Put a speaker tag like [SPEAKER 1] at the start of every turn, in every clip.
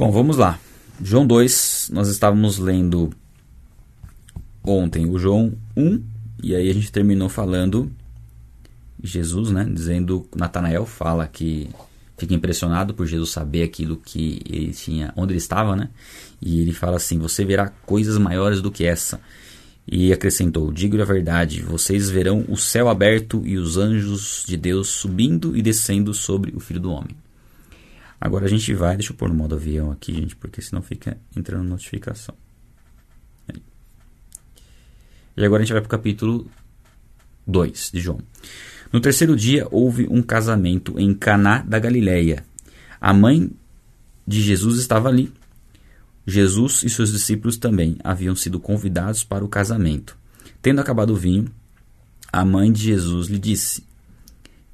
[SPEAKER 1] Bom, vamos lá. João 2, nós estávamos lendo ontem o João 1, e aí a gente terminou falando Jesus, né, dizendo, Natanael fala que fica impressionado por Jesus saber aquilo que ele tinha, onde ele estava, né? E ele fala assim: "Você verá coisas maiores do que essa". E acrescentou: Digo a verdade, vocês verão o céu aberto e os anjos de Deus subindo e descendo sobre o Filho do Homem. Agora a gente vai, deixa eu pôr no modo avião aqui, gente, porque senão fica entrando notificação. E agora a gente vai para o capítulo 2 de João. No terceiro dia houve um casamento em Caná da Galileia. A mãe de Jesus estava ali. Jesus e seus discípulos também haviam sido convidados para o casamento. Tendo acabado o vinho, a mãe de Jesus lhe disse: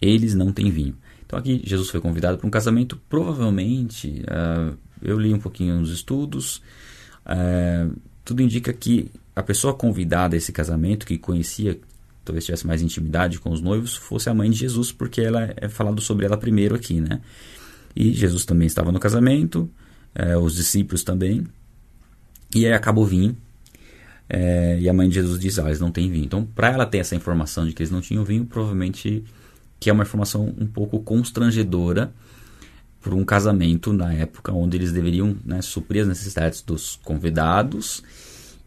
[SPEAKER 1] Eles não têm vinho. Então aqui Jesus foi convidado para um casamento. Provavelmente, uh, eu li um pouquinho nos estudos, uh, tudo indica que a pessoa convidada a esse casamento, que conhecia, talvez tivesse mais intimidade com os noivos, fosse a mãe de Jesus, porque ela é falado sobre ela primeiro aqui, né? E Jesus também estava no casamento, uh, os discípulos também. E aí acaba o vinho. E a mãe de Jesus diz: ah, eles não têm vinho. Então, para ela ter essa informação de que eles não tinham vinho, provavelmente que é uma informação um pouco constrangedora para um casamento na época onde eles deveriam né, suprir as necessidades dos convidados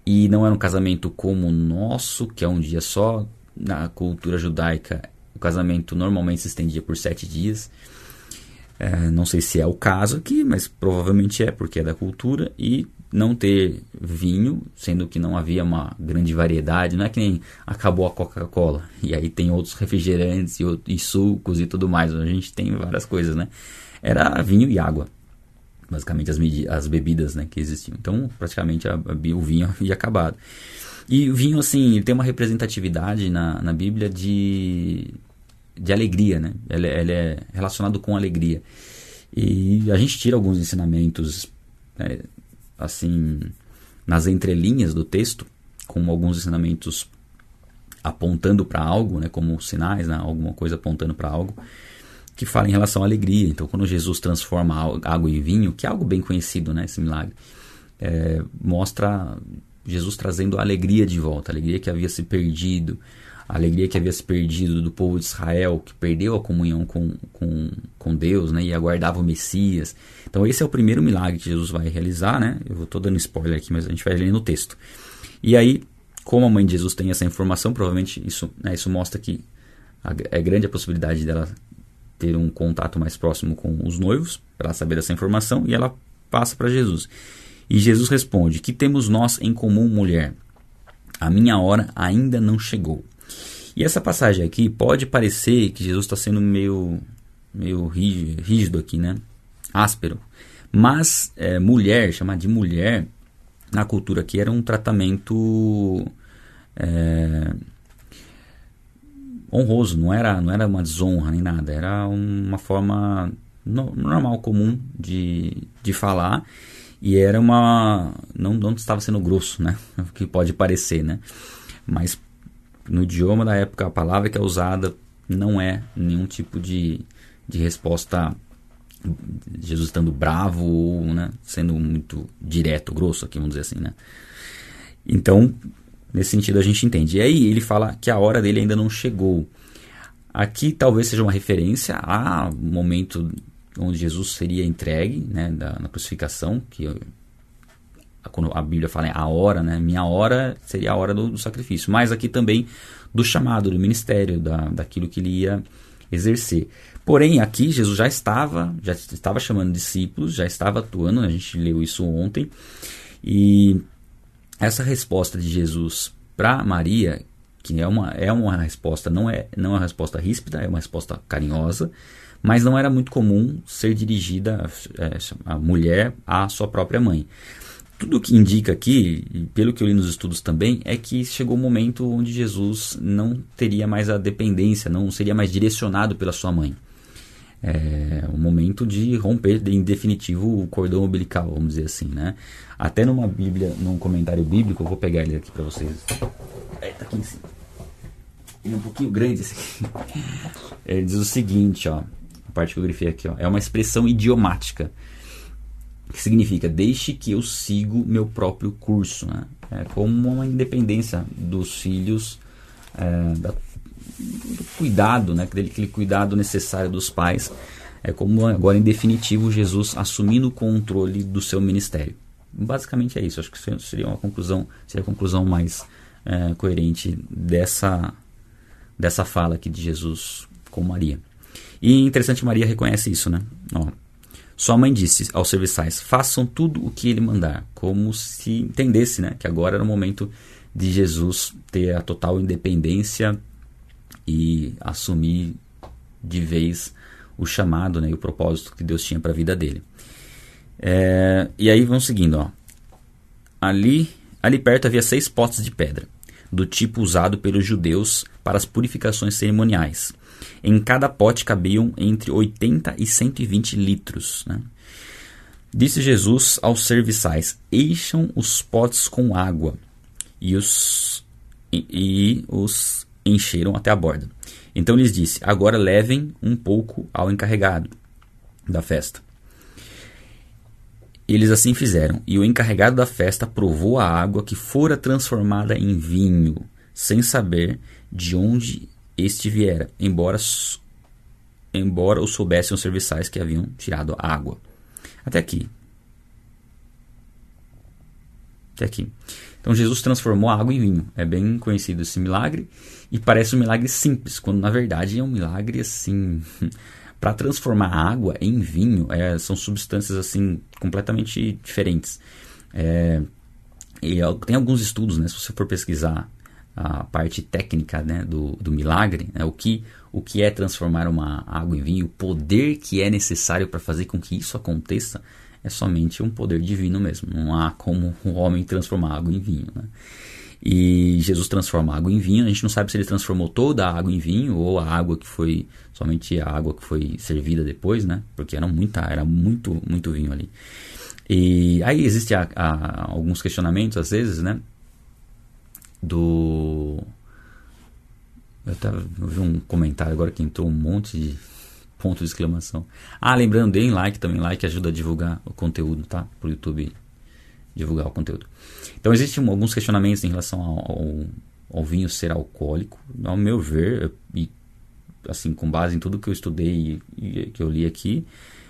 [SPEAKER 1] e não era um casamento como o nosso, que é um dia só. Na cultura judaica, o casamento normalmente se estendia por sete dias. É, não sei se é o caso aqui, mas provavelmente é, porque é da cultura. E não ter vinho, sendo que não havia uma grande variedade, não é que nem acabou a Coca-Cola e aí tem outros refrigerantes e, e, sucos e tudo mais, a gente tem várias coisas, né? Era vinho e água, basicamente as, as bebidas né, que existiam. Então, praticamente a, a, o vinho havia acabado. E o vinho, assim, tem uma representatividade na, na Bíblia de, de alegria, né? Ele, ele é relacionado com alegria. E a gente tira alguns ensinamentos né, assim, nas entrelinhas do texto, com alguns ensinamentos apontando para algo, né, como sinais, né, alguma coisa apontando para algo, que fala em relação à alegria. Então, quando Jesus transforma água em vinho, que é algo bem conhecido, né, esse milagre, é, mostra Jesus trazendo a alegria de volta, a alegria que havia se perdido, a alegria que havia se perdido do povo de Israel, que perdeu a comunhão com, com, com Deus né, e aguardava o Messias. Então, esse é o primeiro milagre que Jesus vai realizar. Né? Eu estou dando spoiler aqui, mas a gente vai ler no texto. E aí, como a mãe de Jesus tem essa informação, provavelmente isso, né, isso mostra que é grande a possibilidade dela ter um contato mais próximo com os noivos, para saber dessa informação, e ela passa para Jesus. E Jesus responde: Que temos nós em comum, mulher? A minha hora ainda não chegou. E essa passagem aqui pode parecer que Jesus está sendo meio, meio rígido aqui, né? Áspero. Mas é, mulher, chamar de mulher, na cultura aqui era um tratamento é, honroso, não era, não era uma desonra nem nada, era uma forma no, normal, comum de, de falar e era uma. Não, não estava sendo grosso, né? O que pode parecer, né? Mas no idioma da época, a palavra que é usada não é nenhum tipo de, de resposta. Jesus estando bravo ou né, sendo muito direto, grosso aqui, vamos dizer assim, né? Então, nesse sentido a gente entende. E aí ele fala que a hora dele ainda não chegou. Aqui talvez seja uma referência ao momento onde Jesus seria entregue, né, da, na crucificação, que quando a Bíblia fala a hora, né? Minha hora seria a hora do, do, sacrifício. Mas aqui também do chamado, do ministério, da, daquilo que ele ia exercer. Porém, aqui Jesus já estava, já estava chamando discípulos, já estava atuando, a gente leu isso ontem. E essa resposta de Jesus para Maria, que é uma, é uma resposta, não é, não é uma resposta ríspida, é uma resposta carinhosa, mas não era muito comum ser dirigida é, a mulher à sua própria mãe. Tudo que indica aqui, e pelo que eu li nos estudos também, é que chegou o um momento onde Jesus não teria mais a dependência, não seria mais direcionado pela sua mãe. É momento de romper em definitivo o cordão umbilical, vamos dizer assim, né? Até numa Bíblia, num comentário bíblico, eu vou pegar ele aqui para vocês. É, tá aqui em cima. Ele é um pouquinho grande esse aqui. Ele diz o seguinte, ó, a parte que eu grifei aqui, ó, é uma expressão idiomática que significa deixe que eu sigo meu próprio curso. Né? É como uma independência dos filhos, é, da, do cuidado, né? aquele, aquele cuidado necessário dos pais. É como agora em definitivo Jesus assumindo o controle do seu ministério. Basicamente é isso. Acho que seria uma conclusão, seria a conclusão mais é, coerente dessa dessa fala aqui de Jesus com Maria. E interessante Maria reconhece isso, né? Ó, sua mãe disse aos serviçais: façam tudo o que ele mandar, como se entendesse, né, que agora era o momento de Jesus ter a total independência e assumir de vez o chamado, né, e o propósito que Deus tinha para a vida dele. É, e aí vão seguindo, ó. Ali, ali perto havia seis potes de pedra, do tipo usado pelos judeus para as purificações cerimoniais. Em cada pote cabiam entre 80 e 120 litros. Né? Disse Jesus aos serviçais: Encham os potes com água. E os, e, e os encheram até a borda. Então lhes disse: Agora levem um pouco ao encarregado da festa. Eles assim fizeram, e o encarregado da festa provou a água que fora transformada em vinho, sem saber de onde este viera, embora, embora o soubessem os serviçais que haviam tirado a água. Até aqui. Até aqui. Então Jesus transformou a água em vinho. É bem conhecido esse milagre e parece um milagre simples, quando na verdade é um milagre assim. Para transformar água em vinho, é, são substâncias assim completamente diferentes. É, e tem alguns estudos, né, se você for pesquisar a parte técnica né, do, do milagre, né, o, que, o que é transformar uma água em vinho, o poder que é necessário para fazer com que isso aconteça, é somente um poder divino mesmo. Não há como o homem transformar água em vinho. Né? E Jesus transforma a água em vinho. A gente não sabe se ele transformou toda a água em vinho ou a água que foi somente a água que foi servida depois, né? Porque era muita, era muito, muito vinho ali. E aí existe a, a, alguns questionamentos às vezes, né? do. Eu, tava, vi um comentário agora que entrou um monte de ponto de exclamação. Ah, lembrando, deem like também, like ajuda a divulgar o conteúdo, tá? Pro YouTube divulgar o conteúdo. Então existem alguns questionamentos em relação ao, ao, vinho ser alcoólico. Ao meu ver, e assim, com base em tudo que eu estudei e, e que eu li aqui,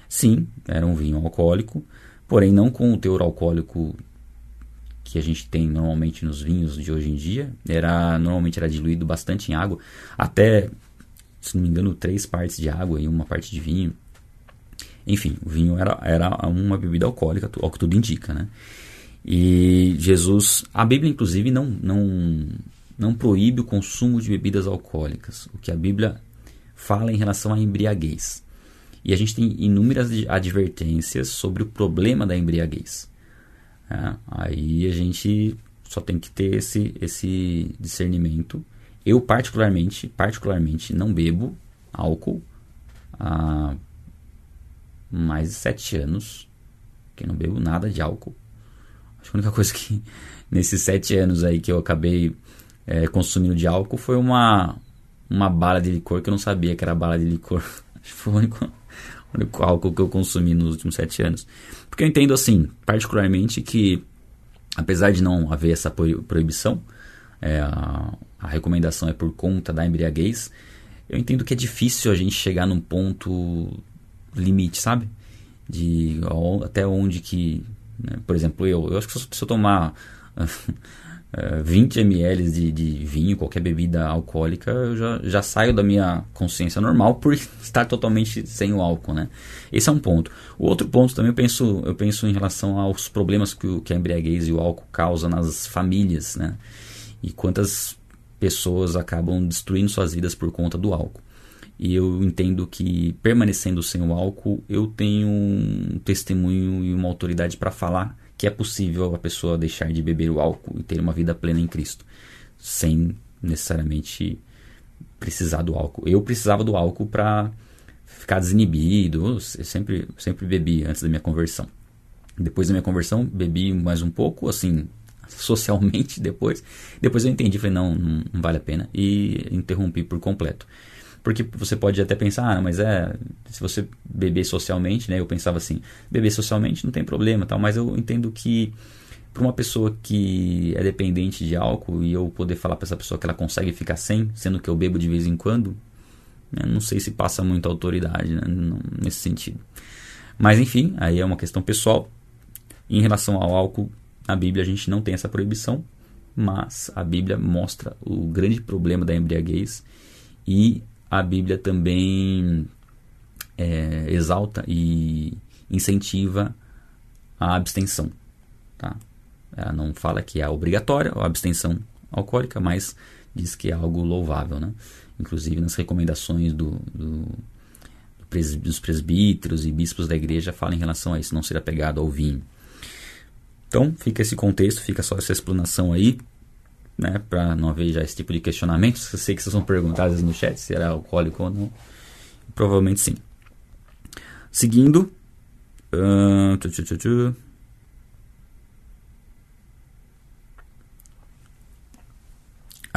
[SPEAKER 1] sim, era um vinho alcoólico, porém não com o teor alcoólico que a gente tem normalmente nos vinhos de hoje em dia, era normalmente era diluído bastante em água, até, se não me engano, três partes de água e uma parte de vinho. Enfim, o vinho era, era uma bebida alcoólica, ao que tudo indica, né? E Jesus, a Bíblia inclusive não, não, não proíbe o consumo de bebidas alcoólicas. O que a Bíblia fala em relação à embriaguez. E a gente tem inúmeras advertências sobre o problema da embriaguez. É, aí a gente só tem que ter esse, esse discernimento. Eu particularmente, particularmente não bebo álcool há mais de sete anos, que não bebo nada de álcool. Acho que a única coisa que nesses sete anos aí que eu acabei é, consumindo de álcool foi uma uma bala de licor que eu não sabia que era bala de licor. Acho que foi o único o único álcool que eu consumi nos últimos sete anos. Porque eu entendo assim, particularmente, que apesar de não haver essa proibição, é, a, a, recomendação é por conta da embriaguez, eu entendo que é difícil a gente chegar num ponto limite, sabe? De até onde que, né? por exemplo, eu, eu acho que se eu tomar 20 ml de, de, vinho, qualquer bebida alcoólica, eu já, já saio da minha consciência normal por estar totalmente sem o álcool, né? Esse é um ponto. O outro ponto também eu penso, eu penso em relação aos problemas que, o, que a embriaguez e o álcool causam nas famílias, né? E quantas pessoas acabam destruindo suas vidas por conta do álcool. E eu entendo que permanecendo sem o álcool, eu tenho um testemunho e uma autoridade para falar que é possível a pessoa deixar de beber o álcool e ter uma vida plena em Cristo, sem necessariamente precisar do álcool. Eu precisava do álcool para ficar desinibido, eu sempre, sempre bebi antes da minha conversão. Depois da minha conversão, bebi mais um pouco, assim, socialmente depois. Depois eu entendi, falei, não, não, não vale a pena, e interrompi por completo. Porque você pode até pensar, ah, mas é, se você beber socialmente, né? Eu pensava assim, beber socialmente não tem problema, tal, mas eu entendo que para uma pessoa que é dependente de álcool e eu poder falar para essa pessoa que ela consegue ficar sem, sendo que eu bebo de vez em quando, né, não sei se passa muita autoridade né, nesse sentido. Mas enfim, aí é uma questão pessoal. Em relação ao álcool, na Bíblia a gente não tem essa proibição, mas a Bíblia mostra o grande problema da embriaguez e a Bíblia também é, exalta e incentiva a abstenção. Tá? Ela não fala que é obrigatória a abstenção alcoólica, mas diz que é algo louvável. Né? Inclusive nas recomendações do, do, dos presbíteros e bispos da igreja fala em relação a isso, não ser apegado ao vinho. Então, fica esse contexto, fica só essa explanação aí, né, para não haver já esse tipo de questionamento. Eu sei que vocês vão perguntar às vezes no chat se era alcoólico ou não. Provavelmente sim. Seguindo. Uh, tchu, tchu, tchu,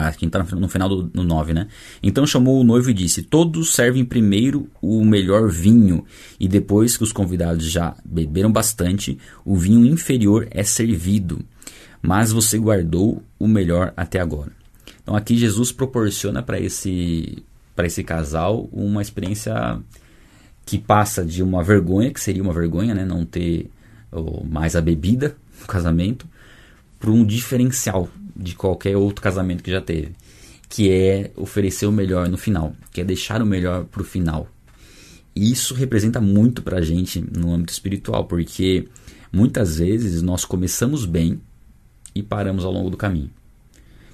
[SPEAKER 1] Aqui está no final do 9, né? Então chamou o noivo e disse: Todos servem primeiro o melhor vinho, e depois que os convidados já beberam bastante, o vinho inferior é servido. Mas você guardou o melhor até agora. Então aqui Jesus proporciona para esse, esse casal uma experiência que passa de uma vergonha, que seria uma vergonha, né? Não ter mais a bebida no casamento, para um diferencial de qualquer outro casamento que já teve, que é oferecer o melhor no final, que é deixar o melhor para o final. E isso representa muito para a gente no âmbito espiritual, porque muitas vezes nós começamos bem e paramos ao longo do caminho.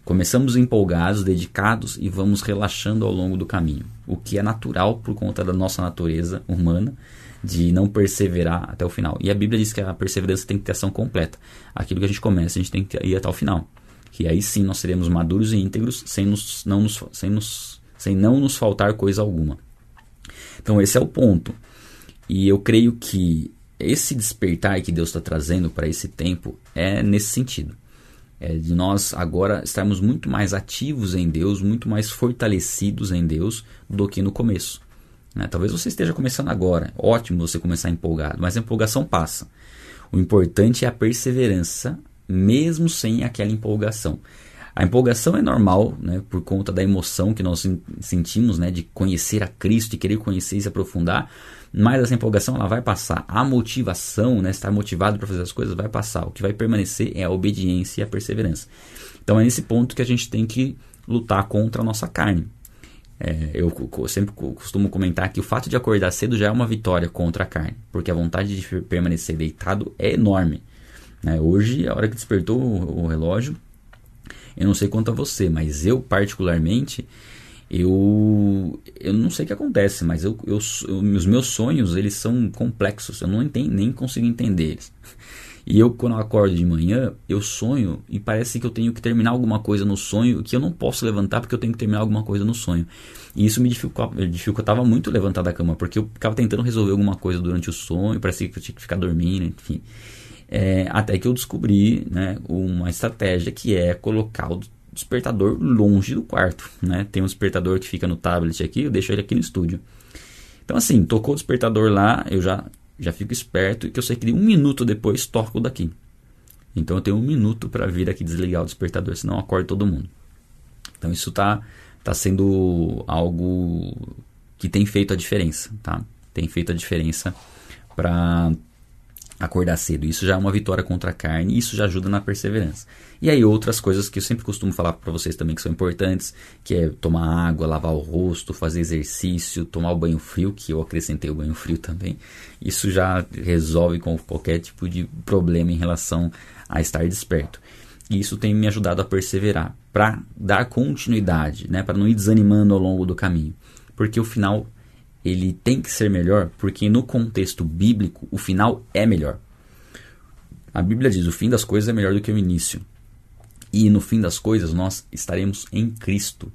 [SPEAKER 1] Começamos empolgados, dedicados e vamos relaxando ao longo do caminho, o que é natural por conta da nossa natureza humana de não perseverar até o final. E a Bíblia diz que a perseverança tem que ter ação completa. Aquilo que a gente começa, a gente tem que ir até o final que aí sim nós seremos maduros e íntegros sem, nos, não, nos, sem, nos, sem não nos faltar coisa alguma. Então esse é o ponto. E eu creio que esse despertar que Deus está trazendo para esse tempo é nesse sentido. É de nós agora estarmos muito mais ativos em Deus, muito mais fortalecidos em Deus do que no começo. Né? Talvez você esteja começando agora, ótimo você começar empolgado, mas a empolgação passa. O importante é a perseverança mesmo sem aquela empolgação. A empolgação é normal, né, por conta da emoção que nós sentimos, né, de conhecer a Cristo e querer conhecer e se aprofundar, mas essa empolgação ela vai passar. A motivação, né, estar motivado para fazer as coisas vai passar. O que vai permanecer é a obediência e a perseverança. Então é nesse ponto que a gente tem que lutar contra a nossa carne. É, eu, eu sempre costumo comentar que o fato de acordar cedo já é uma vitória contra a carne, porque a vontade de permanecer deitado é enorme. Né? Hoje, a hora que despertou o, o relógio, eu não sei quanto a você, mas eu particularmente, eu, eu não sei o que acontece, mas eu, eu, eu, os meus sonhos eles são complexos, eu não entendo, nem consigo entender eles. E eu, quando eu acordo de manhã, eu sonho e parece que eu tenho que terminar alguma coisa no sonho que eu não posso levantar porque eu tenho que terminar alguma coisa no sonho. E isso me dificultava, dificultava muito levantar da cama, porque eu ficava tentando resolver alguma coisa durante o sonho, parecia que eu tinha que ficar dormindo, enfim. É, até que eu descobri né, uma estratégia que é colocar o despertador longe do quarto. Né? Tem um despertador que fica no tablet aqui, eu deixo ele aqui no estúdio. Então, assim, tocou o despertador lá, eu já, já fico esperto e que eu sei que um minuto depois toco daqui. Então eu tenho um minuto para vir aqui desligar o despertador, senão eu acordo todo mundo. Então isso está tá sendo algo que tem feito a diferença, tá? Tem feito a diferença para acordar cedo. Isso já é uma vitória contra a carne isso já ajuda na perseverança. E aí outras coisas que eu sempre costumo falar para vocês também que são importantes, que é tomar água, lavar o rosto, fazer exercício, tomar o banho frio, que eu acrescentei o banho frio também. Isso já resolve com qualquer tipo de problema em relação a estar desperto. E isso tem me ajudado a perseverar, para dar continuidade, né, para não ir desanimando ao longo do caminho. Porque o final ele tem que ser melhor porque no contexto bíblico o final é melhor. A Bíblia diz: o fim das coisas é melhor do que o início. E no fim das coisas nós estaremos em Cristo.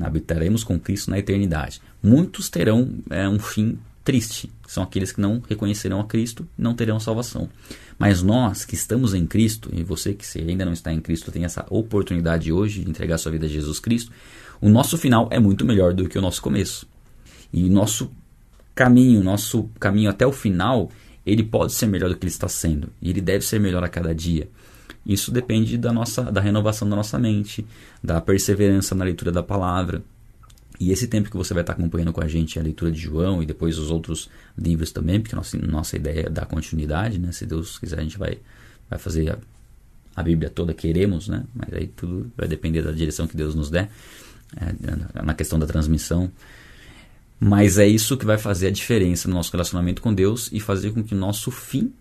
[SPEAKER 1] Habitaremos com Cristo na eternidade. Muitos terão é, um fim triste. São aqueles que não reconhecerão a Cristo não terão salvação. Mas nós que estamos em Cristo, e você que ainda não está em Cristo tem essa oportunidade hoje de entregar sua vida a Jesus Cristo, O nosso final é muito melhor do que o nosso começo. E nosso caminho, nosso caminho até o final, ele pode ser melhor do que ele está sendo. E ele deve ser melhor a cada dia. Isso depende da nossa da renovação da nossa mente, da perseverança na leitura da palavra. E esse tempo que você vai estar acompanhando com a gente a leitura de João e depois os outros livros também, porque nossa, nossa ideia é dar continuidade, né? Se Deus quiser, a gente vai, vai fazer a, a Bíblia toda, queremos, né? Mas aí tudo vai depender da direção que Deus nos der é, na questão da transmissão. Mas é isso que vai fazer a diferença no nosso relacionamento com Deus e fazer com que o nosso fim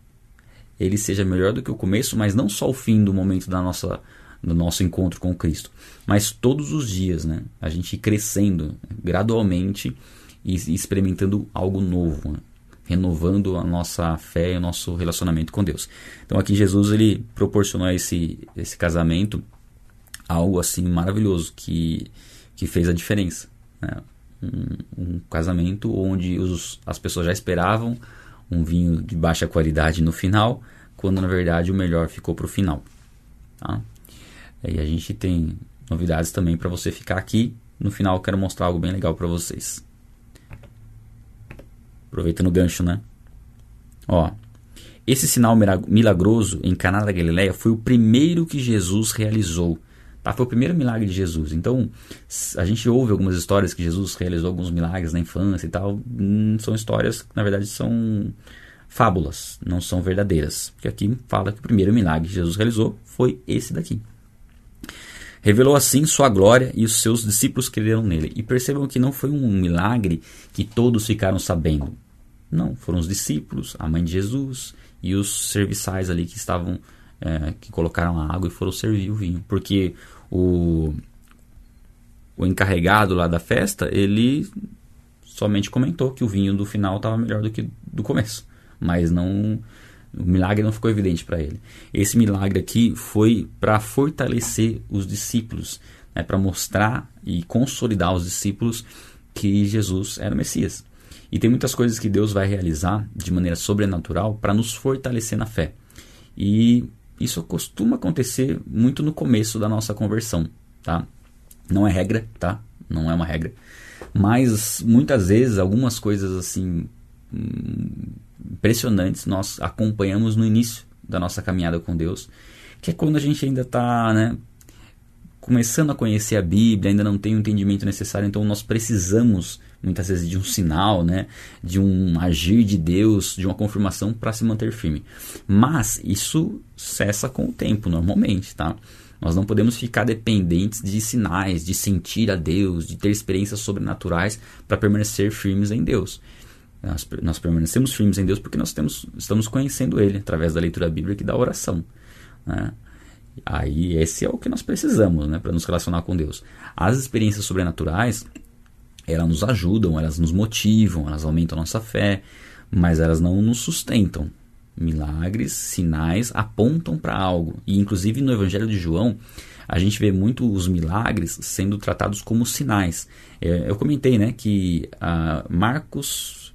[SPEAKER 1] ele seja melhor do que o começo, mas não só o fim do momento da nossa do nosso encontro com Cristo, mas todos os dias, né? A gente crescendo gradualmente e experimentando algo novo, né? renovando a nossa fé e o nosso relacionamento com Deus. Então aqui Jesus ele proporcionou esse esse casamento algo assim maravilhoso que que fez a diferença. Né? Um, casamento onde os, as pessoas já esperavam um vinho de baixa qualidade no final, quando na verdade o melhor ficou para o final. Tá? E a gente tem novidades também para você ficar aqui. No final eu quero mostrar algo bem legal para vocês. Aproveitando o gancho, né? Ó, esse sinal milagroso em Caná da Galileia foi o primeiro que Jesus realizou. Tá? Foi o primeiro milagre de Jesus. Então, a gente ouve algumas histórias que Jesus realizou alguns milagres na infância e tal. Hum, são histórias que, na verdade, são fábulas, não são verdadeiras. Porque aqui fala que o primeiro milagre que Jesus realizou foi esse daqui. Revelou assim sua glória e os seus discípulos creram nele. E percebam que não foi um milagre que todos ficaram sabendo. Não, foram os discípulos, a mãe de Jesus e os serviçais ali que estavam, é, que colocaram a água e foram servir o vinho. Porque o, o encarregado lá da festa, ele somente comentou que o vinho do final estava melhor do que do começo. Mas não o milagre não ficou evidente para ele. Esse milagre aqui foi para fortalecer os discípulos, né, para mostrar e consolidar os discípulos que Jesus era o Messias. E tem muitas coisas que Deus vai realizar de maneira sobrenatural para nos fortalecer na fé. E isso costuma acontecer muito no começo da nossa conversão, tá? Não é regra, tá? Não é uma regra. Mas muitas vezes algumas coisas assim hum, impressionantes nós acompanhamos no início da nossa caminhada com Deus, que é quando a gente ainda está né, começando a conhecer a Bíblia, ainda não tem o entendimento necessário, então nós precisamos muitas vezes de um sinal, né, de um agir de Deus, de uma confirmação para se manter firme. Mas isso cessa com o tempo, normalmente, tá? Nós não podemos ficar dependentes de sinais, de sentir a Deus, de ter experiências sobrenaturais para permanecer firmes em Deus. Nós, nós permanecemos firmes em Deus porque nós temos, estamos conhecendo Ele através da leitura bíblica e da oração. Né? Aí esse é o que nós precisamos né, para nos relacionar com Deus. As experiências sobrenaturais, elas nos ajudam, elas nos motivam, elas aumentam a nossa fé, mas elas não nos sustentam. Milagres, sinais apontam para algo. E inclusive no Evangelho de João, a gente vê muito os milagres sendo tratados como sinais. É, eu comentei né, que uh, Marcos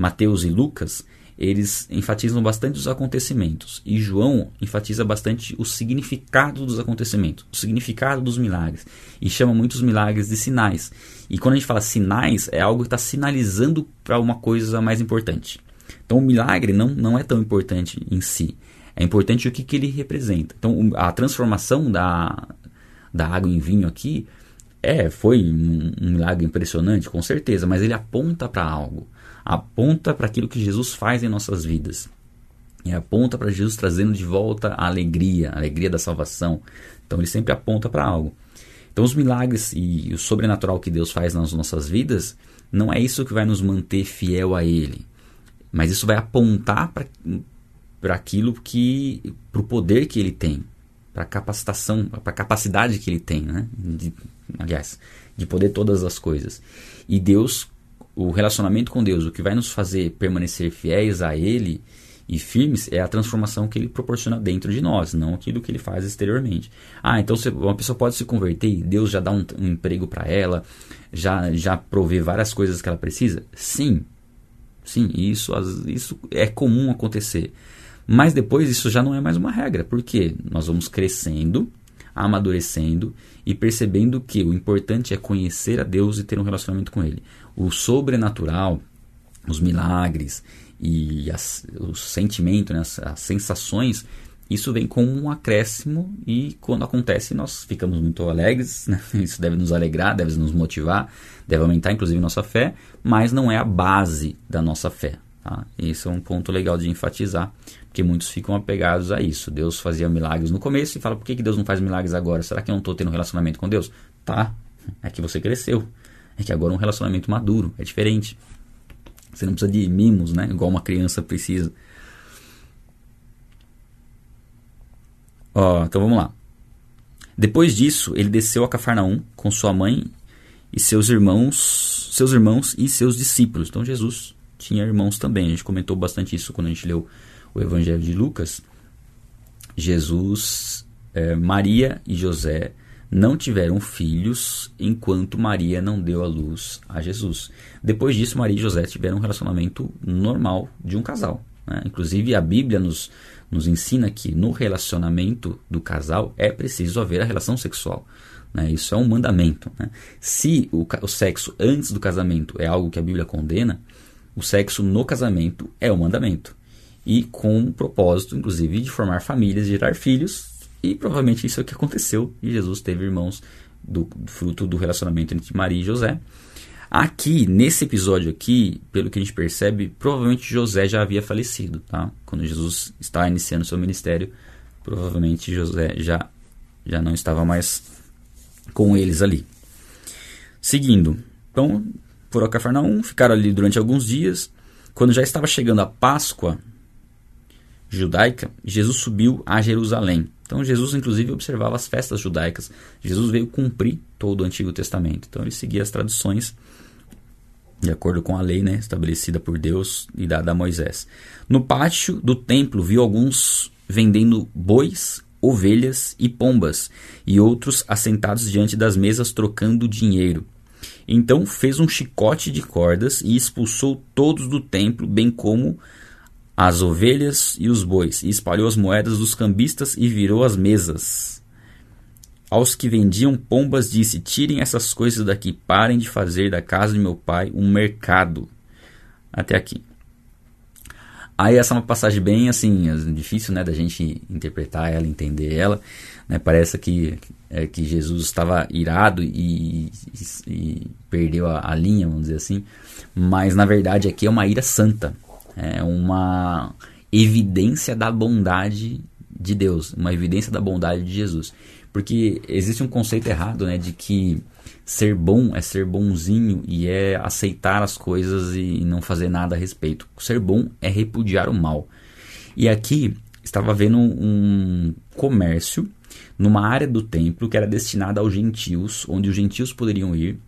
[SPEAKER 1] Mateus e Lucas, eles enfatizam bastante os acontecimentos e João enfatiza bastante o significado dos acontecimentos, o significado dos milagres e chama muitos milagres de sinais. E quando a gente fala sinais, é algo que está sinalizando para uma coisa mais importante. Então o milagre não, não é tão importante em si, é importante o que, que ele representa. Então a transformação da, da água em vinho aqui é foi um, um milagre impressionante, com certeza, mas ele aponta para algo aponta para aquilo que Jesus faz em nossas vidas. E aponta para Jesus trazendo de volta a alegria, a alegria da salvação. Então ele sempre aponta para algo. Então os milagres e o sobrenatural que Deus faz nas nossas vidas não é isso que vai nos manter fiel a Ele, mas isso vai apontar para aquilo que, para o poder que Ele tem, para a capacitação, para a capacidade que Ele tem, né? De, aliás, de poder todas as coisas. E Deus o relacionamento com Deus, o que vai nos fazer permanecer fiéis a Ele e firmes é a transformação que Ele proporciona dentro de nós, não aquilo que Ele faz exteriormente. Ah, então uma pessoa pode se converter e Deus já dá um, um emprego para ela, já, já provê várias coisas que ela precisa? Sim, sim, isso, isso é comum acontecer. Mas depois isso já não é mais uma regra, porque nós vamos crescendo, amadurecendo e percebendo que o importante é conhecer a Deus e ter um relacionamento com Ele. O sobrenatural, os milagres e as, o sentimento, né, as, as sensações, isso vem com um acréscimo e quando acontece nós ficamos muito alegres, né? isso deve nos alegrar, deve nos motivar, deve aumentar inclusive nossa fé, mas não é a base da nossa fé. Tá? Isso é um ponto legal de enfatizar, porque muitos ficam apegados a isso. Deus fazia milagres no começo e fala, por que, que Deus não faz milagres agora? Será que eu não estou tendo um relacionamento com Deus? Tá, é que você cresceu, é que agora é um relacionamento maduro, é diferente. Você não precisa de mimos, né? Igual uma criança precisa. Ó, então vamos lá. Depois disso, ele desceu a Cafarnaum com sua mãe e seus irmãos, seus irmãos e seus discípulos. Então Jesus tinha irmãos também. A gente comentou bastante isso quando a gente leu o Evangelho de Lucas. Jesus, é, Maria e José não tiveram filhos enquanto Maria não deu a luz a Jesus. Depois disso, Maria e José tiveram um relacionamento normal de um casal. Né? Inclusive, a Bíblia nos, nos ensina que no relacionamento do casal é preciso haver a relação sexual. Né? Isso é um mandamento. Né? Se o, o sexo antes do casamento é algo que a Bíblia condena, o sexo no casamento é um mandamento. E com o propósito, inclusive, de formar famílias, de gerar filhos, e provavelmente isso é o que aconteceu. E Jesus teve irmãos do, do fruto do relacionamento entre Maria e José. Aqui, nesse episódio aqui, pelo que a gente percebe, provavelmente José já havia falecido, tá? Quando Jesus está iniciando seu ministério, provavelmente José já, já não estava mais com eles ali. Seguindo, então, foram a Cafarnaum, ficaram ali durante alguns dias. Quando já estava chegando a Páscoa judaica, Jesus subiu a Jerusalém. Então Jesus, inclusive, observava as festas judaicas. Jesus veio cumprir todo o Antigo Testamento. Então ele seguia as tradições de acordo com a lei né, estabelecida por Deus e dada a Moisés. No pátio do templo viu alguns vendendo bois, ovelhas e pombas, e outros assentados diante das mesas trocando dinheiro. Então fez um chicote de cordas e expulsou todos do templo, bem como as ovelhas e os bois, e espalhou as moedas dos cambistas e virou as mesas. Aos que vendiam pombas disse: Tirem essas coisas daqui, parem de fazer da casa de meu pai um mercado. Até aqui. Aí essa é uma passagem bem assim, difícil né, da gente interpretar ela, entender ela. Né, parece que, é, que Jesus estava irado e, e, e perdeu a, a linha, vamos dizer assim. Mas na verdade aqui é uma ira santa é uma evidência da bondade de Deus, uma evidência da bondade de Jesus. Porque existe um conceito errado, né, de que ser bom é ser bonzinho e é aceitar as coisas e não fazer nada a respeito. Ser bom é repudiar o mal. E aqui estava vendo um comércio numa área do templo que era destinada aos gentios, onde os gentios poderiam ir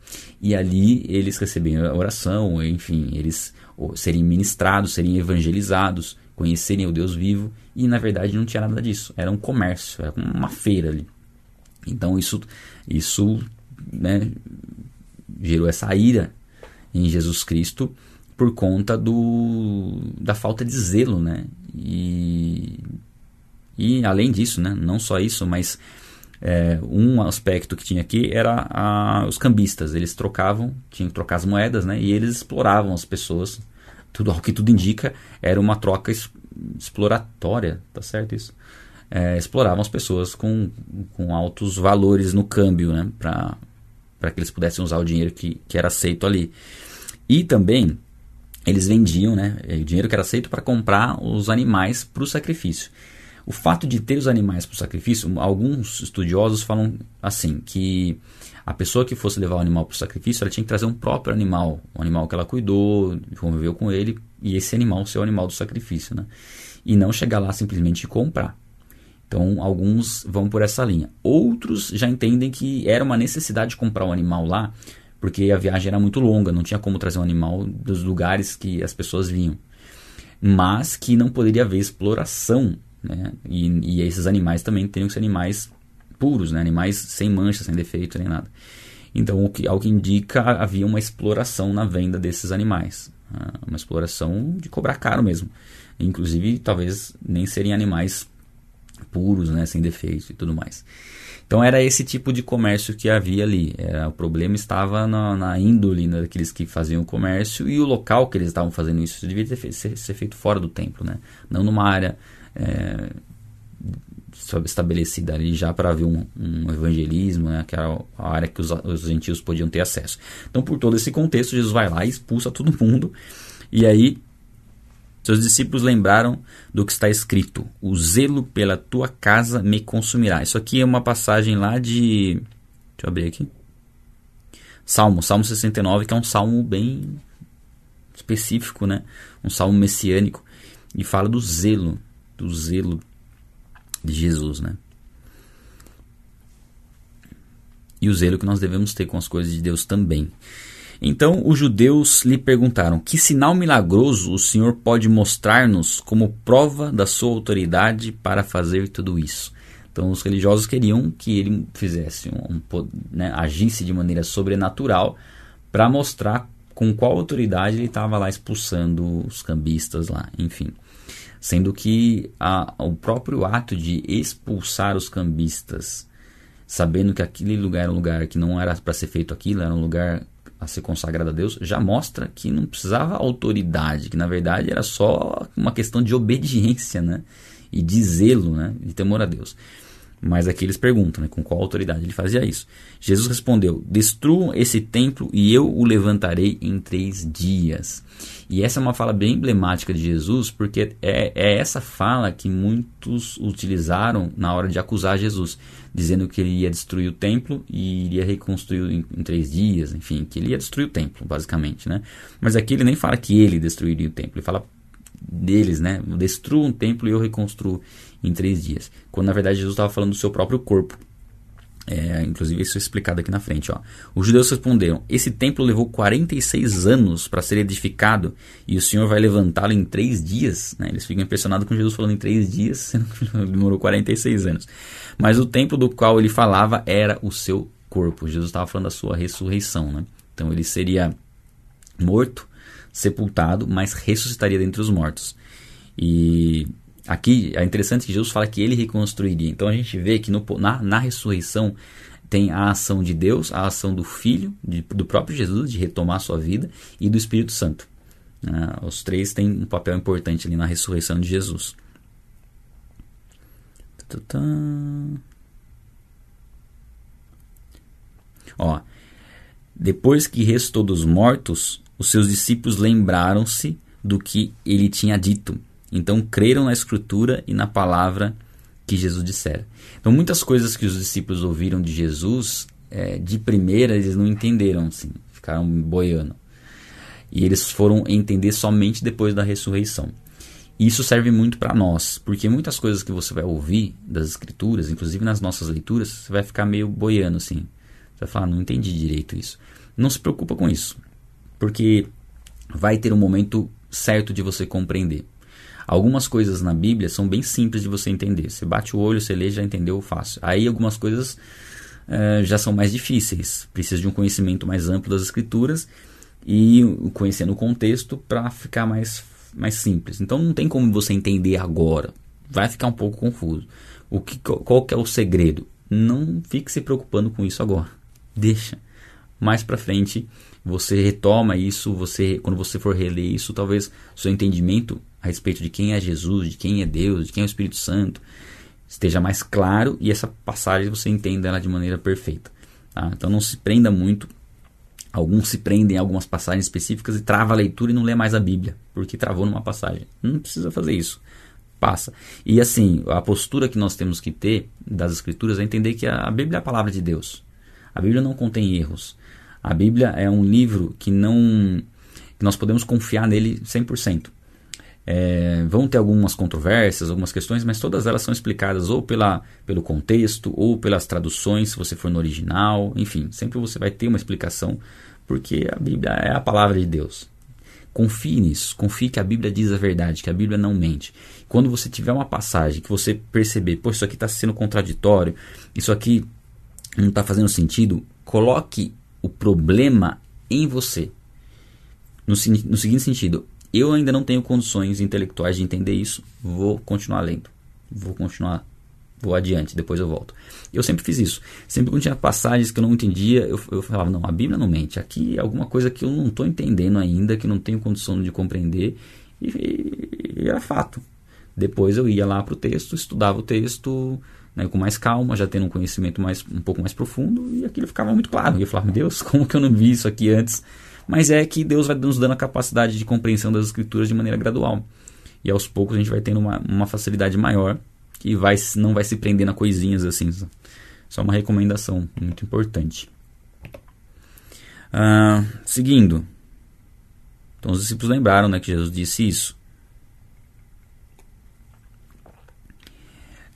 [SPEAKER 1] e ali eles recebiam oração, enfim, eles serem ministrados, serem evangelizados, conhecerem o Deus vivo, e na verdade não tinha nada disso, era um comércio, era uma feira ali. Então isso, isso né, gerou essa ira em Jesus Cristo por conta do, da falta de zelo, né? E, e além disso, né, não só isso, mas é, um aspecto que tinha aqui era a, os cambistas. Eles trocavam, tinham que trocar as moedas, né? E eles exploravam as pessoas tudo ao que tudo indica, era uma troca exploratória, tá certo isso? É, exploravam as pessoas com, com altos valores no câmbio, né, para que eles pudessem usar o dinheiro que, que era aceito ali. E também eles vendiam né, o dinheiro que era aceito para comprar os animais para o sacrifício. O fato de ter os animais para o sacrifício, alguns estudiosos falam assim, que a pessoa que fosse levar o animal para o sacrifício, ela tinha que trazer um próprio animal, um animal que ela cuidou, conviveu com ele, e esse animal ser o animal do sacrifício, né? E não chegar lá simplesmente comprar. Então, alguns vão por essa linha. Outros já entendem que era uma necessidade de comprar um animal lá, porque a viagem era muito longa, não tinha como trazer um animal dos lugares que as pessoas vinham. Mas que não poderia haver exploração, né? E, e esses animais também teriam que ser animais puros, né? animais sem mancha, sem defeito nem nada. Então, o que, ao que indica, havia uma exploração na venda desses animais. Ah, uma exploração de cobrar caro mesmo. Inclusive, talvez nem serem animais puros, né, sem defeitos e tudo mais. Então era esse tipo de comércio que havia ali. Era, o problema estava na, na índole né, daqueles que faziam o comércio e o local que eles estavam fazendo isso. devia ter, ser, ser, feito fora do templo, né? não numa área é, estabelecida ali já para haver um, um, evangelismo, né? que era a área que os, os gentios podiam ter acesso. Então, por todo esse contexto, Jesus vai lá e expulsa todo mundo. E aí seus discípulos lembraram do que está escrito: O zelo pela tua casa me consumirá. Isso aqui é uma passagem lá de. Deixa eu abrir aqui. Salmo, Salmo 69, que é um salmo bem específico, né? Um salmo messiânico. E fala do zelo, do zelo de Jesus, né? E o zelo que nós devemos ter com as coisas de Deus também. Então os judeus lhe perguntaram: Que sinal milagroso o Senhor pode mostrar-nos como prova da sua autoridade para fazer tudo isso? Então os religiosos queriam que ele fizesse um, né, agisse de maneira sobrenatural para mostrar com qual autoridade ele estava lá expulsando os cambistas lá, enfim. Sendo que a, o próprio ato de expulsar os cambistas, sabendo que aquele lugar era um lugar que não era para ser feito aquilo, era um lugar a ser consagrado a Deus, já mostra que não precisava autoridade, que na verdade era só uma questão de obediência, né? E de zelo, né? De temor a Deus. Mas aqui eles perguntam, né? Com qual autoridade ele fazia isso? Jesus respondeu: Destruam esse templo e eu o levantarei em três dias. E essa é uma fala bem emblemática de Jesus, porque é, é essa fala que muitos utilizaram na hora de acusar Jesus dizendo que ele ia destruir o templo e iria reconstruir em, em, três dias, enfim, que ele ia destruir o templo, basicamente, né? Mas aqui ele nem fala que ele destruiria o templo, ele fala deles, né? Destrua um templo e eu reconstruo em três dias. Quando na verdade Jesus estava falando do seu próprio corpo. É, inclusive isso é explicado aqui na frente. Ó. Os judeus responderam: Esse templo levou 46 anos para ser edificado e o Senhor vai levantá-lo em três dias. Né? Eles ficam impressionados com Jesus falando em três dias, sendo que demorou 46 anos. Mas o templo do qual ele falava era o seu corpo. Jesus estava falando da sua ressurreição. Né? Então ele seria morto, sepultado, mas ressuscitaria dentre os mortos. E Aqui é interessante que Jesus fala que ele reconstruiria. Então a gente vê que no, na, na ressurreição tem a ação de Deus, a ação do Filho, de, do próprio Jesus, de retomar sua vida, e do Espírito Santo. Uh, os três têm um papel importante ali na ressurreição de Jesus. Ó, depois que restou dos mortos, os seus discípulos lembraram-se do que ele tinha dito então creram na Escritura e na palavra que Jesus dissera. Então muitas coisas que os discípulos ouviram de Jesus, é, de primeira eles não entenderam, assim, ficaram boiando. E eles foram entender somente depois da ressurreição. Isso serve muito para nós, porque muitas coisas que você vai ouvir das Escrituras, inclusive nas nossas leituras, você vai ficar meio boiando assim. Você vai falar, não entendi direito isso. Não se preocupa com isso, porque vai ter um momento certo de você compreender. Algumas coisas na Bíblia são bem simples de você entender. Você bate o olho, você lê, já entendeu fácil. Aí algumas coisas uh, já são mais difíceis. Precisa de um conhecimento mais amplo das Escrituras e conhecendo o contexto para ficar mais, mais simples. Então não tem como você entender agora. Vai ficar um pouco confuso. O que, qual que é o segredo? Não fique se preocupando com isso agora. Deixa. Mais para frente você retoma isso, você quando você for reler isso, talvez seu entendimento a respeito de quem é Jesus, de quem é Deus, de quem é o Espírito Santo, esteja mais claro e essa passagem você entenda ela de maneira perfeita. Tá? Então não se prenda muito. Alguns se prendem em algumas passagens específicas e trava a leitura e não lê mais a Bíblia, porque travou numa passagem. Não precisa fazer isso. Passa. E assim, a postura que nós temos que ter das Escrituras é entender que a Bíblia é a palavra de Deus. A Bíblia não contém erros. A Bíblia é um livro que não que nós podemos confiar nele 100%. É, vão ter algumas controvérsias, algumas questões, mas todas elas são explicadas ou pela, pelo contexto ou pelas traduções, se você for no original, enfim, sempre você vai ter uma explicação, porque a Bíblia é a palavra de Deus. Confie nisso, confie que a Bíblia diz a verdade, que a Bíblia não mente. Quando você tiver uma passagem que você perceber, pô, isso aqui está sendo contraditório, isso aqui não está fazendo sentido, coloque o problema em você. No, no seguinte sentido, eu ainda não tenho condições intelectuais de entender isso, vou continuar lendo, vou continuar vou adiante, depois eu volto. Eu sempre fiz isso. Sempre quando tinha passagens que eu não entendia, eu, eu falava, não, a Bíblia não mente. Aqui é alguma coisa que eu não estou entendendo ainda, que não tenho condição de compreender. E, e, era fato. Depois eu ia lá para o texto, estudava o texto né, com mais calma, já tendo um conhecimento mais, um pouco mais profundo, e aquilo ficava muito claro. E eu falava, meu Deus, como que eu não vi isso aqui antes? Mas é que Deus vai nos dando a capacidade de compreensão das Escrituras de maneira gradual. E aos poucos a gente vai tendo uma, uma facilidade maior que vai, não vai se prender a coisinhas assim. Só uma recomendação muito importante. Ah, seguindo. Então os discípulos lembraram né, que Jesus disse isso.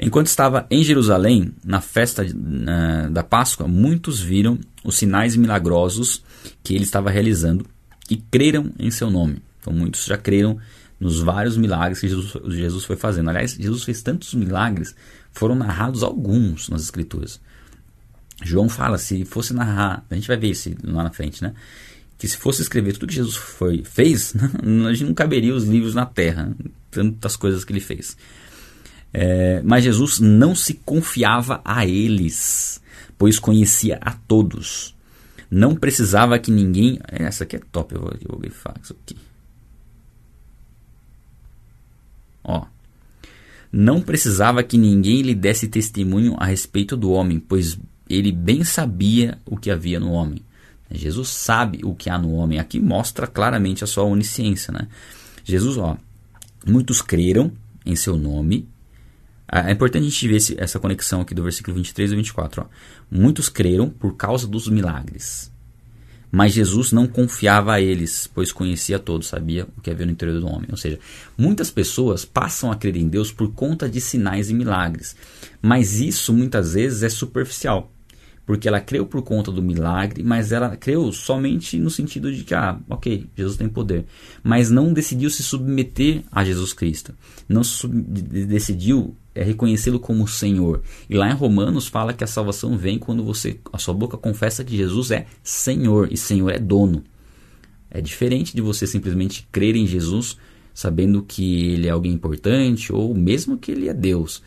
[SPEAKER 1] Enquanto estava em Jerusalém, na festa uh, da Páscoa, muitos viram os sinais milagrosos que ele estava realizando e creram em seu nome. Então, muitos já creram nos vários milagres que Jesus, Jesus foi fazendo. Aliás, Jesus fez tantos milagres, foram narrados alguns nas Escrituras. João fala, se fosse narrar, a gente vai ver isso lá na frente, né? Que se fosse escrever tudo que Jesus foi, fez, a gente não caberia os livros na terra, tantas coisas que ele fez. É, mas Jesus não se confiava a eles, pois conhecia a todos. Não precisava que ninguém. Essa aqui é top, eu vou, eu vou grifar isso aqui. Ó. Não precisava que ninguém lhe desse testemunho a respeito do homem, pois ele bem sabia o que havia no homem. Jesus sabe o que há no homem. Aqui mostra claramente a sua onisciência. Né? Jesus, ó, muitos creram em seu nome. Ah, é importante a gente ver esse, essa conexão aqui do versículo 23 e 24. Ó. Muitos creram por causa dos milagres. Mas Jesus não confiava a eles, pois conhecia todos, sabia o que havia no interior do homem. Ou seja, muitas pessoas passam a crer em Deus por conta de sinais e milagres. Mas isso muitas vezes é superficial porque ela creu por conta do milagre, mas ela creu somente no sentido de que, ah, ok, Jesus tem poder, mas não decidiu se submeter a Jesus Cristo, não decidiu é, reconhecê-lo como Senhor. E lá em Romanos fala que a salvação vem quando você, a sua boca confessa que Jesus é Senhor e Senhor é dono. É diferente de você simplesmente crer em Jesus sabendo que ele é alguém importante ou mesmo que ele é Deus,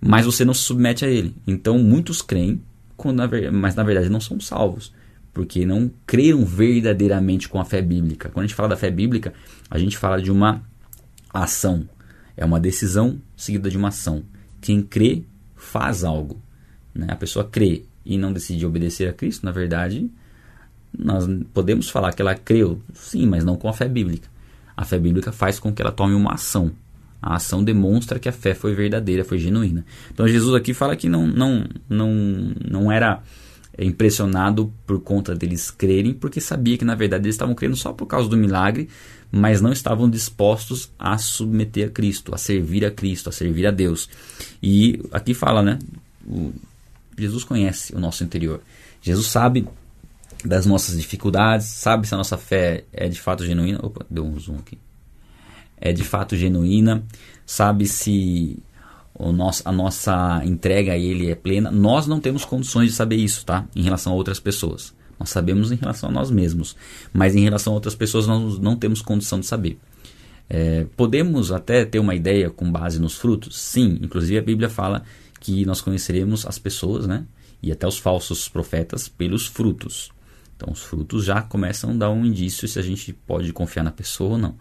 [SPEAKER 1] mas você não se submete a ele. Então muitos creem mas na verdade não são salvos, porque não creram verdadeiramente com a fé bíblica. Quando a gente fala da fé bíblica, a gente fala de uma ação, é uma decisão seguida de uma ação. Quem crê faz algo. Né? A pessoa crê e não decide obedecer a Cristo, na verdade, nós podemos falar que ela creu, sim, mas não com a fé bíblica. A fé bíblica faz com que ela tome uma ação. A ação demonstra que a fé foi verdadeira, foi genuína. Então Jesus aqui fala que não, não, não, não era impressionado por conta deles crerem, porque sabia que na verdade eles estavam crendo só por causa do milagre, mas não estavam dispostos a submeter a Cristo, a servir a Cristo, a servir a Deus. E aqui fala, né? O, Jesus conhece o nosso interior. Jesus sabe das nossas dificuldades, sabe se a nossa fé é de fato genuína. Opa, deu um zoom aqui é de fato genuína, sabe se o nosso, a nossa entrega a ele é plena. Nós não temos condições de saber isso, tá? Em relação a outras pessoas. Nós sabemos em relação a nós mesmos, mas em relação a outras pessoas nós não temos condição de saber. É, podemos até ter uma ideia com base nos frutos? Sim, inclusive a Bíblia fala que nós conheceremos as pessoas, né? E até os falsos profetas pelos frutos. Então os frutos já começam a dar um indício se a gente pode confiar na pessoa ou não.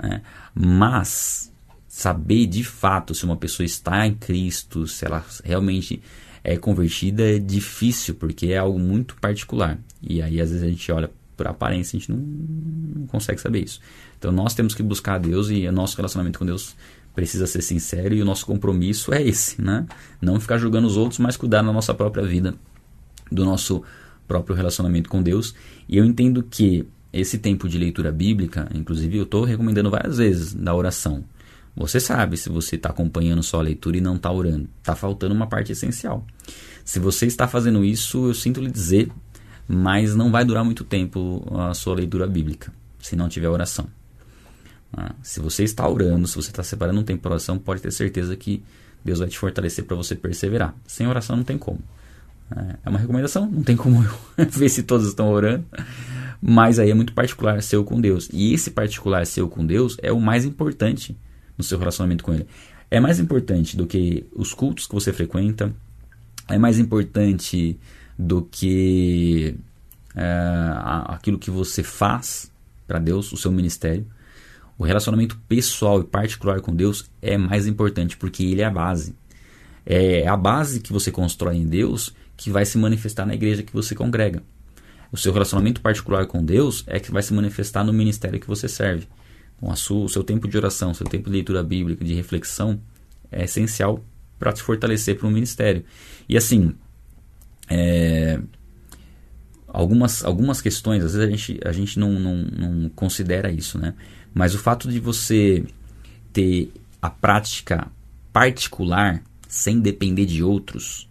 [SPEAKER 1] Né? Mas saber de fato se uma pessoa está em Cristo, se ela realmente é convertida, é difícil, porque é algo muito particular. E aí às vezes a gente olha a aparência, a gente não, não consegue saber isso. Então nós temos que buscar a Deus e o nosso relacionamento com Deus precisa ser sincero e o nosso compromisso é esse, né? Não ficar julgando os outros, mas cuidar da nossa própria vida, do nosso próprio relacionamento com Deus. E eu entendo que esse tempo de leitura bíblica, inclusive eu estou recomendando várias vezes da oração. Você sabe se você está acompanhando só a leitura e não está orando. Está faltando uma parte essencial. Se você está fazendo isso, eu sinto lhe dizer, mas não vai durar muito tempo a sua leitura bíblica, se não tiver oração. Ah, se você está orando, se você está separando um tempo para oração, pode ter certeza que Deus vai te fortalecer para você perseverar. Sem oração não tem como. É, é uma recomendação, não tem como eu ver se todos estão orando mas aí é muito particular seu com Deus. E esse particular seu com Deus é o mais importante no seu relacionamento com Ele. é mais importante do que os cultos que você frequenta, é mais importante do que é, aquilo que você faz para Deus, o seu ministério. O relacionamento pessoal e particular com Deus é mais importante porque ele é a base. É a base que você constrói em Deus que vai se manifestar na igreja que você congrega. O seu relacionamento particular com Deus é que vai se manifestar no ministério que você serve. Sua, o seu tempo de oração, o seu tempo de leitura bíblica, de reflexão, é essencial para te fortalecer para o ministério. E assim, é, algumas, algumas questões, às vezes a gente, a gente não, não, não considera isso, né? Mas o fato de você ter a prática particular sem depender de outros,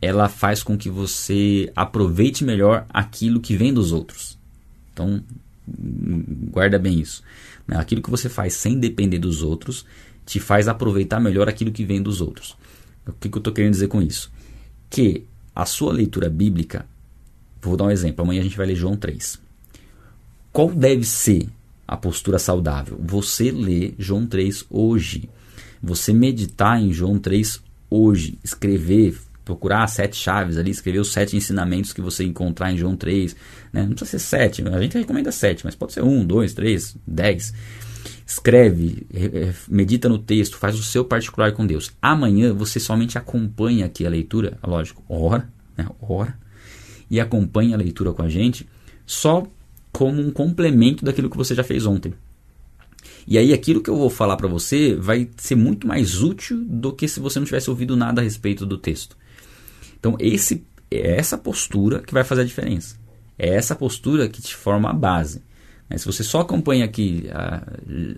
[SPEAKER 1] ela faz com que você aproveite melhor aquilo que vem dos outros. Então, guarda bem isso. Né? Aquilo que você faz sem depender dos outros te faz aproveitar melhor aquilo que vem dos outros. O que, que eu estou querendo dizer com isso? Que a sua leitura bíblica, vou dar um exemplo, amanhã a gente vai ler João 3. Qual deve ser a postura saudável? Você lê João 3 hoje. Você meditar em João 3 hoje. Escrever, procurar sete chaves ali, escrever os sete ensinamentos que você encontrar em João 3. Né? Não precisa ser sete, a gente recomenda sete, mas pode ser um, dois, três, dez escreve, medita no texto, faz o seu particular com Deus. Amanhã você somente acompanha aqui a leitura, lógico, ora, né, ora, e acompanha a leitura com a gente, só como um complemento daquilo que você já fez ontem. E aí aquilo que eu vou falar para você vai ser muito mais útil do que se você não tivesse ouvido nada a respeito do texto. Então esse é essa postura que vai fazer a diferença. É essa postura que te forma a base. Mas se você só acompanha aqui, a,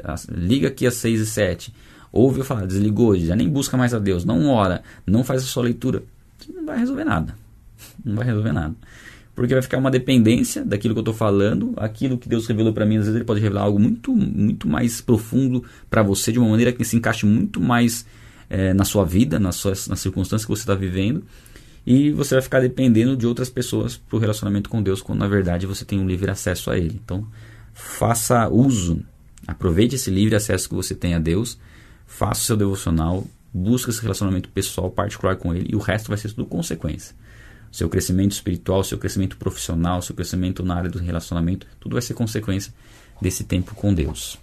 [SPEAKER 1] a, liga aqui às 6 e 7, ouve falar, desligou, já nem busca mais a Deus, não ora, não faz a sua leitura, não vai resolver nada. Não vai resolver nada. Porque vai ficar uma dependência daquilo que eu estou falando, aquilo que Deus revelou para mim, às vezes ele pode revelar algo muito, muito mais profundo para você, de uma maneira que se encaixe muito mais é, na sua vida, nas, suas, nas circunstâncias que você está vivendo, e você vai ficar dependendo de outras pessoas para o relacionamento com Deus, quando na verdade você tem um livre acesso a Ele. Então, faça uso, aproveite esse livre acesso que você tem a Deus, faça o seu devocional, busque esse relacionamento pessoal particular com Ele e o resto vai ser tudo consequência. Seu crescimento espiritual, seu crescimento profissional, seu crescimento na área do relacionamento, tudo vai ser consequência desse tempo com Deus.